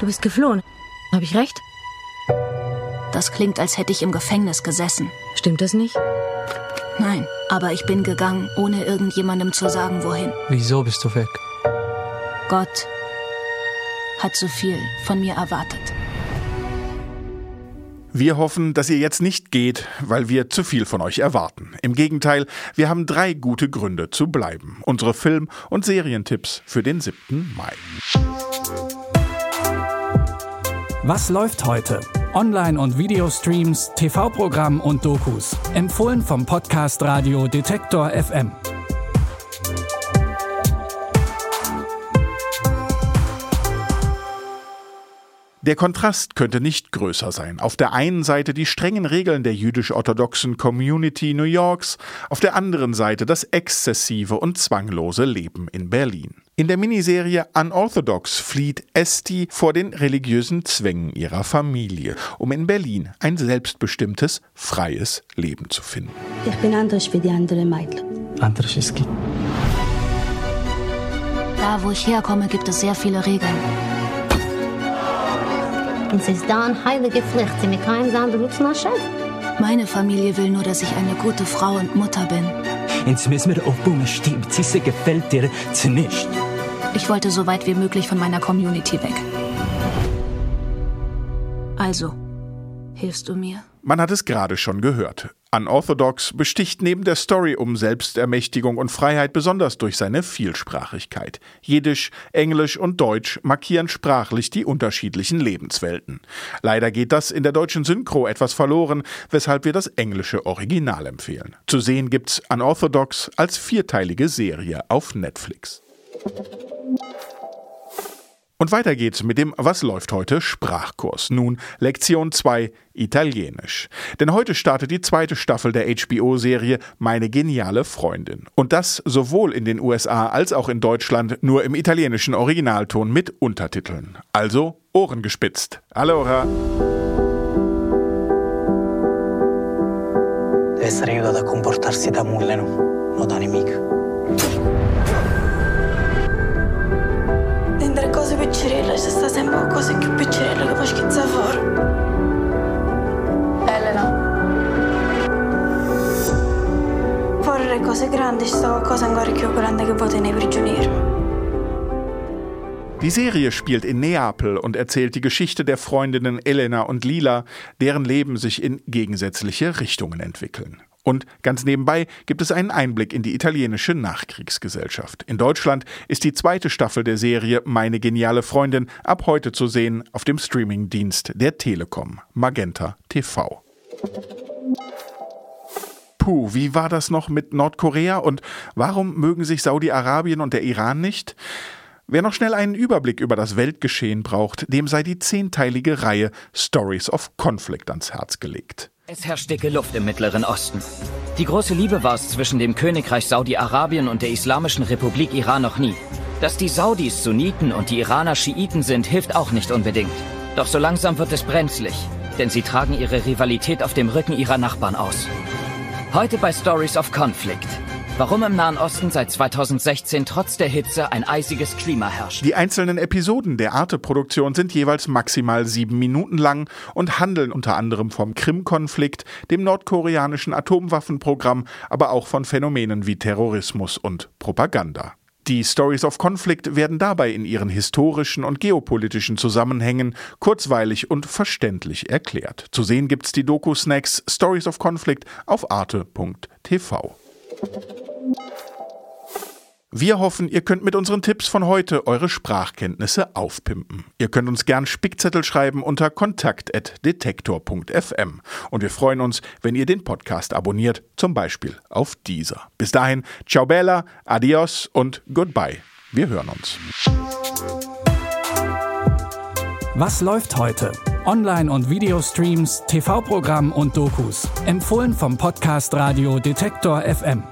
Du bist geflohen. Habe ich recht? Das klingt, als hätte ich im Gefängnis gesessen. Stimmt das nicht? Nein, aber ich bin gegangen, ohne irgendjemandem zu sagen, wohin. Wieso bist du weg? Gott hat so viel von mir erwartet. Wir hoffen, dass ihr jetzt nicht geht, weil wir zu viel von euch erwarten. Im Gegenteil, wir haben drei gute Gründe zu bleiben. Unsere Film- und Serientipps für den 7. Mai. Was läuft heute? Online- und Videostreams, TV-Programm und Dokus. Empfohlen vom Podcast Radio Detektor FM. Der Kontrast könnte nicht größer sein. Auf der einen Seite die strengen Regeln der jüdisch-orthodoxen Community New Yorks, auf der anderen Seite das exzessive und zwanglose Leben in Berlin. In der Miniserie Unorthodox flieht Esti vor den religiösen Zwängen ihrer Familie, um in Berlin ein selbstbestimmtes, freies Leben zu finden. Ich bin anders wie die anderen Mädchen. Anders ist es. Da, wo ich herkomme, gibt es sehr viele Regeln. Und es ist da eine heilige Pflicht, sie mit keinem anderen Meine Familie will nur, dass ich eine gute Frau und Mutter bin. Jetzt müssen wir aufbauen, stimmt. Sie gefällt dir zu nicht. Ich wollte so weit wie möglich von meiner Community weg. Also, hilfst du mir? Man hat es gerade schon gehört. Unorthodox besticht neben der Story um Selbstermächtigung und Freiheit besonders durch seine Vielsprachigkeit. Jiddisch, Englisch und Deutsch markieren sprachlich die unterschiedlichen Lebenswelten. Leider geht das in der deutschen Synchro etwas verloren, weshalb wir das englische Original empfehlen. Zu sehen gibt's Unorthodox als vierteilige Serie auf Netflix. Und weiter geht's mit dem Was läuft heute Sprachkurs. Nun Lektion 2 Italienisch. Denn heute startet die zweite Staffel der HBO-Serie Meine geniale Freundin. Und das sowohl in den USA als auch in Deutschland nur im italienischen Originalton mit Untertiteln. Also Ohren gespitzt. Allora. Deve essere aiutato a comportarsi da mulleno, non da nemico. C'è sta sempre cose più piccirelle che fa schizza fuori. Elena. Le cose grandi sta qualcosa ancora più grande che può tenere prigioniero. Die Serie spielt in Neapel und erzählt die Geschichte der Freundinnen Elena und Lila, deren Leben sich in gegensätzliche Richtungen entwickeln. Und ganz nebenbei gibt es einen Einblick in die italienische Nachkriegsgesellschaft. In Deutschland ist die zweite Staffel der Serie Meine geniale Freundin ab heute zu sehen auf dem Streamingdienst der Telekom, Magenta TV. Puh, wie war das noch mit Nordkorea und warum mögen sich Saudi-Arabien und der Iran nicht? Wer noch schnell einen Überblick über das Weltgeschehen braucht, dem sei die zehnteilige Reihe Stories of Conflict ans Herz gelegt. Es herrscht dicke Luft im Mittleren Osten. Die große Liebe war es zwischen dem Königreich Saudi-Arabien und der Islamischen Republik Iran noch nie. Dass die Saudis Sunniten und die Iraner Schiiten sind, hilft auch nicht unbedingt. Doch so langsam wird es brenzlig, denn sie tragen ihre Rivalität auf dem Rücken ihrer Nachbarn aus. Heute bei Stories of Conflict. Warum im Nahen Osten seit 2016 trotz der Hitze ein eisiges Klima herrscht. Die einzelnen Episoden der Arte-Produktion sind jeweils maximal sieben Minuten lang und handeln unter anderem vom Krim-Konflikt, dem nordkoreanischen Atomwaffenprogramm, aber auch von Phänomenen wie Terrorismus und Propaganda. Die Stories of Conflict werden dabei in ihren historischen und geopolitischen Zusammenhängen kurzweilig und verständlich erklärt. Zu sehen gibt's die Doku-Snacks Stories of Conflict auf arte.tv. Wir hoffen, ihr könnt mit unseren Tipps von heute eure Sprachkenntnisse aufpimpen. Ihr könnt uns gern Spickzettel schreiben unter kontakt.detektor.fm. Und wir freuen uns, wenn ihr den Podcast abonniert, zum Beispiel auf dieser. Bis dahin, ciao bella, adios und goodbye. Wir hören uns. Was läuft heute? Online- und Videostreams, TV-Programm und Dokus. Empfohlen vom Podcast Radio Detektor FM.